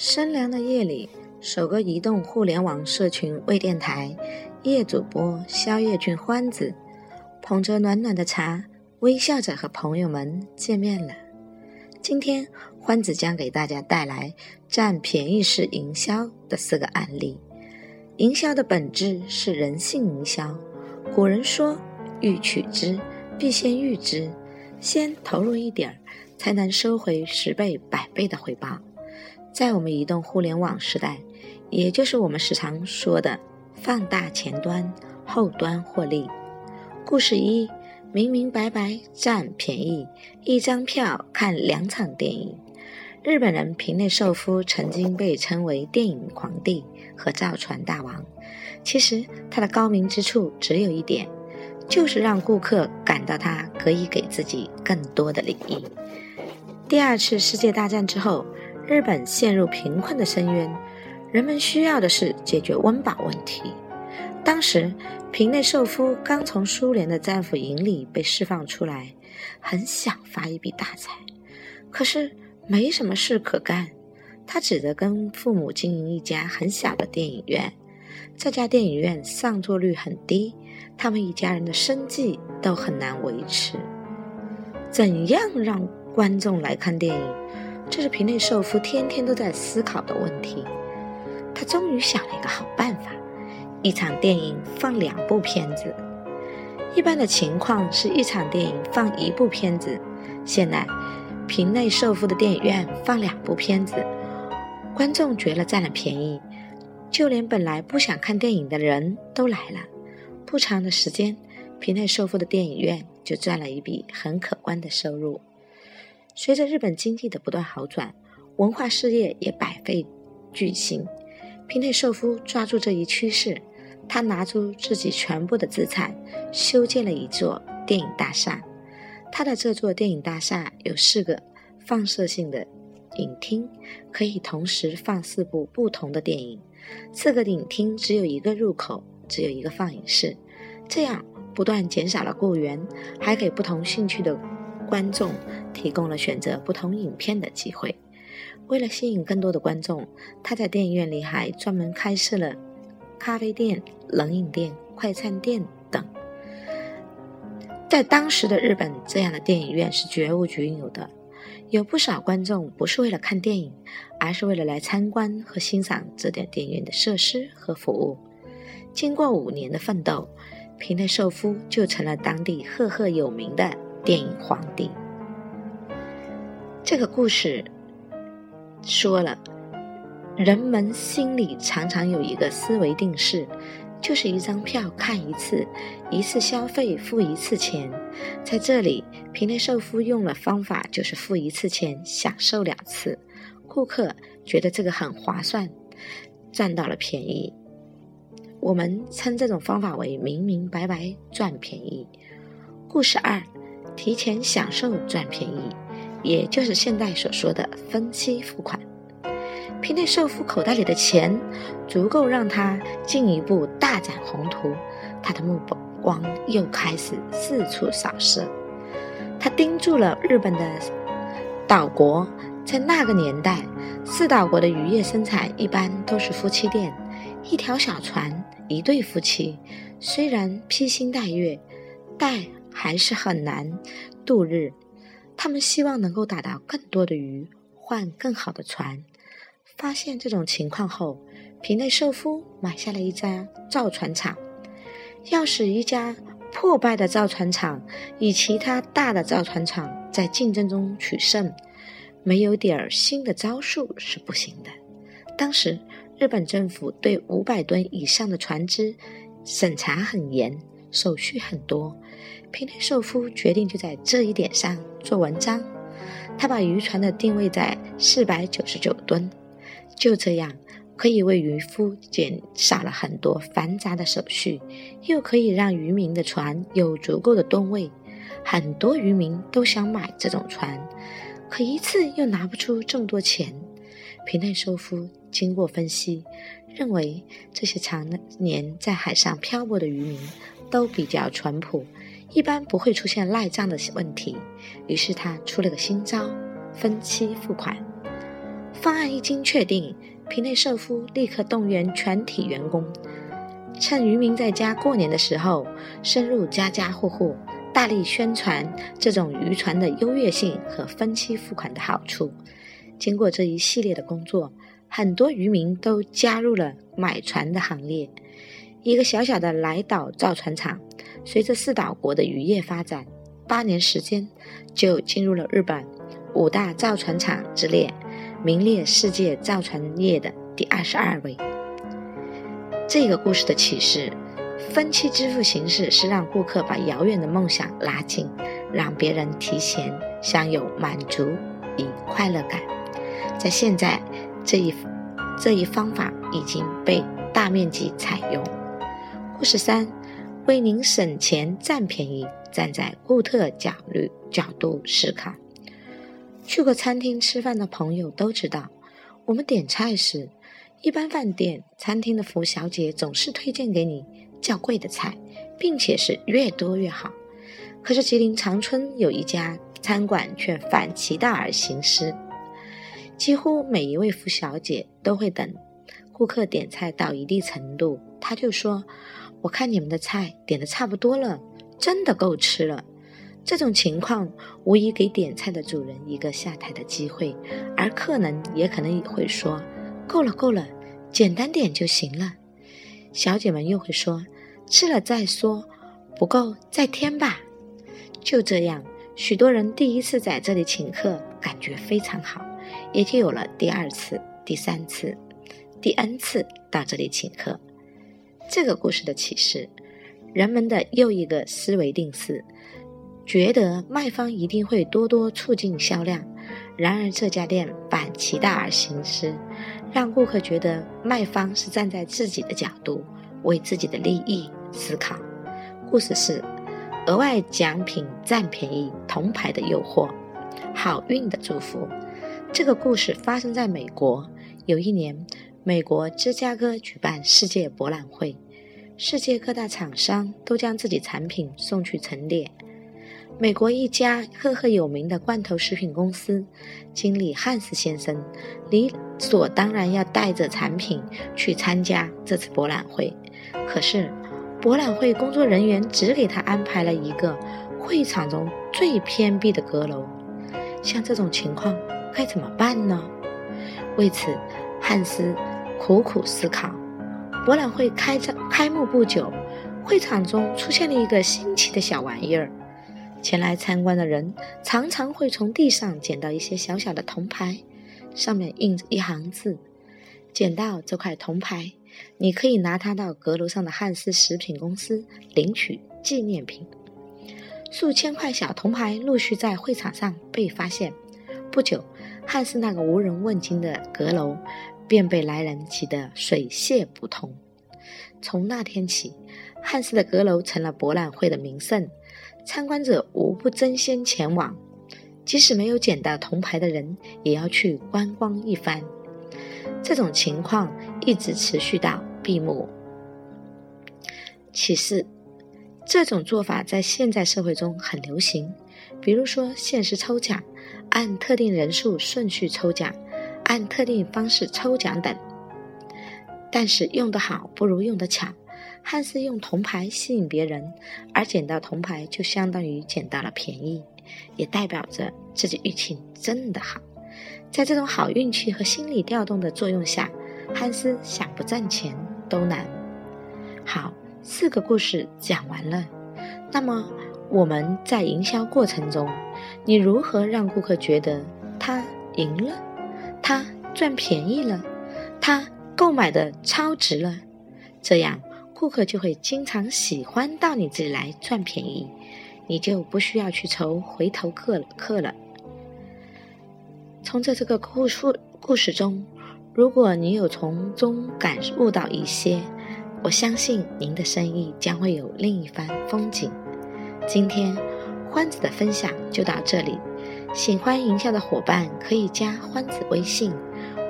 深凉的夜里，首个移动互联网社群微电台夜主播宵夜君欢子，捧着暖暖的茶，微笑着和朋友们见面了。今天，欢子将给大家带来占便宜式营销的四个案例。营销的本质是人性营销。古人说：“欲取之，必先予之。”先投入一点儿，才能收回十倍、百倍的回报。在我们移动互联网时代，也就是我们时常说的放大前端、后端获利。故事一：明明白白占便宜，一张票看两场电影。日本人平内寿夫曾经被称为电影皇帝和造船大王。其实他的高明之处只有一点，就是让顾客感到他可以给自己更多的利益。第二次世界大战之后。日本陷入贫困的深渊，人们需要的是解决温饱问题。当时，平内寿夫刚从苏联的战俘营里被释放出来，很想发一笔大财，可是没什么事可干，他只得跟父母经营一家很小的电影院。这家电影院上座率很低，他们一家人的生计都很难维持。怎样让观众来看电影？这是平内寿夫天天都在思考的问题。他终于想了一个好办法：一场电影放两部片子。一般的情况是一场电影放一部片子，现在平内寿夫的电影院放两部片子，观众觉得占了便宜，就连本来不想看电影的人都来了。不长的时间，平内寿夫的电影院就赚了一笔很可观的收入。随着日本经济的不断好转，文化事业也百废俱兴。平内寿夫抓住这一趋势，他拿出自己全部的资产，修建了一座电影大厦。他的这座电影大厦有四个放射性的影厅，可以同时放四部不同的电影。四个影厅只有一个入口，只有一个放映室，这样不断减少了雇员，还给不同兴趣的。观众提供了选择不同影片的机会。为了吸引更多的观众，他在电影院里还专门开设了咖啡店、冷饮店、快餐店等。在当时的日本，这样的电影院是绝无仅有的。有不少观众不是为了看电影，而是为了来参观和欣赏这点电影院的设施和服务。经过五年的奋斗，平内寿夫就成了当地赫赫有名的。电影皇帝，这个故事说了，人们心里常常有一个思维定式，就是一张票看一次，一次消费付一次钱。在这里，平内寿夫用了方法，就是付一次钱，享受两次。顾客觉得这个很划算，占到了便宜。我们称这种方法为明明白白赚便宜。故事二。提前享受赚便宜，也就是现在所说的分期付款。平内寿夫口袋里的钱足够让他进一步大展宏图，他的目光又开始四处扫射。他盯住了日本的岛国，在那个年代，四岛国的渔业生产一般都是夫妻店，一条小船，一对夫妻，虽然披星戴月，但。还是很难度日，他们希望能够打到更多的鱼，换更好的船。发现这种情况后，皮内寿夫买下了一家造船厂，要使一家破败的造船厂与其他大的造船厂在竞争中取胜，没有点儿新的招数是不行的。当时日本政府对五百吨以上的船只审查很严，手续很多。平内寿夫决定就在这一点上做文章。他把渔船的定位在四百九十九吨，就这样可以为渔夫减少了很多繁杂的手续，又可以让渔民的船有足够的吨位。很多渔民都想买这种船，可一次又拿不出这么多钱。平内寿夫经过分析，认为这些常年在海上漂泊的渔民都比较淳朴。一般不会出现赖账的问题，于是他出了个新招：分期付款。方案一经确定，皮内舍夫立刻动员全体员工，趁渔民在家过年的时候，深入家家户户，大力宣传这种渔船的优越性和分期付款的好处。经过这一系列的工作，很多渔民都加入了买船的行列。一个小小的来岛造船厂，随着四岛国的渔业发展，八年时间就进入了日本五大造船厂之列，名列世界造船业的第二十二位。这个故事的启示：分期支付形式是让顾客把遥远的梦想拉近，让别人提前享有满足与快乐感。在现在，这一这一方法已经被大面积采用。故事三，为您省钱占便宜，站在顾客角率角度思考。去过餐厅吃饭的朋友都知道，我们点菜时，一般饭店、餐厅的服务小姐总是推荐给你较贵的菜，并且是越多越好。可是吉林长春有一家餐馆却反其道而行之，几乎每一位服务小姐都会等顾客点菜到一定程度，他就说。我看你们的菜点的差不多了，真的够吃了。这种情况无疑给点菜的主人一个下台的机会，而客人也可能也会说：“够了，够了，简单点就行了。”小姐们又会说：“吃了再说，不够再添吧。”就这样，许多人第一次在这里请客，感觉非常好，也就有了第二次、第三次、第 N 次到这里请客。这个故事的启示，人们的又一个思维定式，觉得卖方一定会多多促进销量。然而这家店反其道而行之，让顾客觉得卖方是站在自己的角度，为自己的利益思考。故事是额外奖品占便宜，铜牌的诱惑，好运的祝福。这个故事发生在美国，有一年。美国芝加哥举办世界博览会，世界各大厂商都将自己产品送去陈列。美国一家赫赫有名的罐头食品公司经理汉斯先生，理所当然要带着产品去参加这次博览会。可是，博览会工作人员只给他安排了一个会场中最偏僻的阁楼。像这种情况该怎么办呢？为此，汉斯。苦苦思考，博览会开张开幕不久，会场中出现了一个新奇的小玩意儿。前来参观的人常常会从地上捡到一些小小的铜牌，上面印着一行字：“捡到这块铜牌，你可以拿它到阁楼上的汉斯食品公司领取纪念品。”数千块小铜牌陆续在会场上被发现。不久，汉斯那个无人问津的阁楼。便被来人挤得水泄不通。从那天起，汉斯的阁楼成了博览会的名胜，参观者无不争先前往。即使没有捡到铜牌的人，也要去观光一番。这种情况一直持续到闭幕。其次，这种做法在现在社会中很流行，比如说限时抽奖，按特定人数顺序抽奖。按特定方式抽奖等，但是用得好不如用得巧。汉斯用铜牌吸引别人，而捡到铜牌就相当于捡到了便宜，也代表着自己运气真的好。在这种好运气和心理调动的作用下，汉斯想不赚钱都难。好，四个故事讲完了。那么我们在营销过程中，你如何让顾客觉得他赢了？他赚便宜了，他购买的超值了，这样顾客就会经常喜欢到你这里来赚便宜，你就不需要去愁回头客客了。从这这个故事故事中，如果你有从中感悟到一些，我相信您的生意将会有另一番风景。今天欢子的分享就到这里。喜欢营销的伙伴可以加欢子微信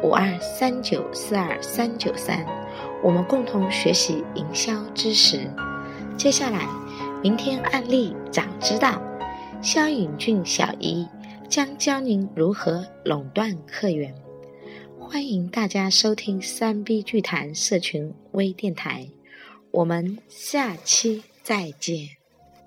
五二三九四二三九三，我们共同学习营销知识。接下来，明天案例早知道，肖颖俊小姨将教您如何垄断客源。欢迎大家收听三 B 剧谈社群微电台，我们下期再见。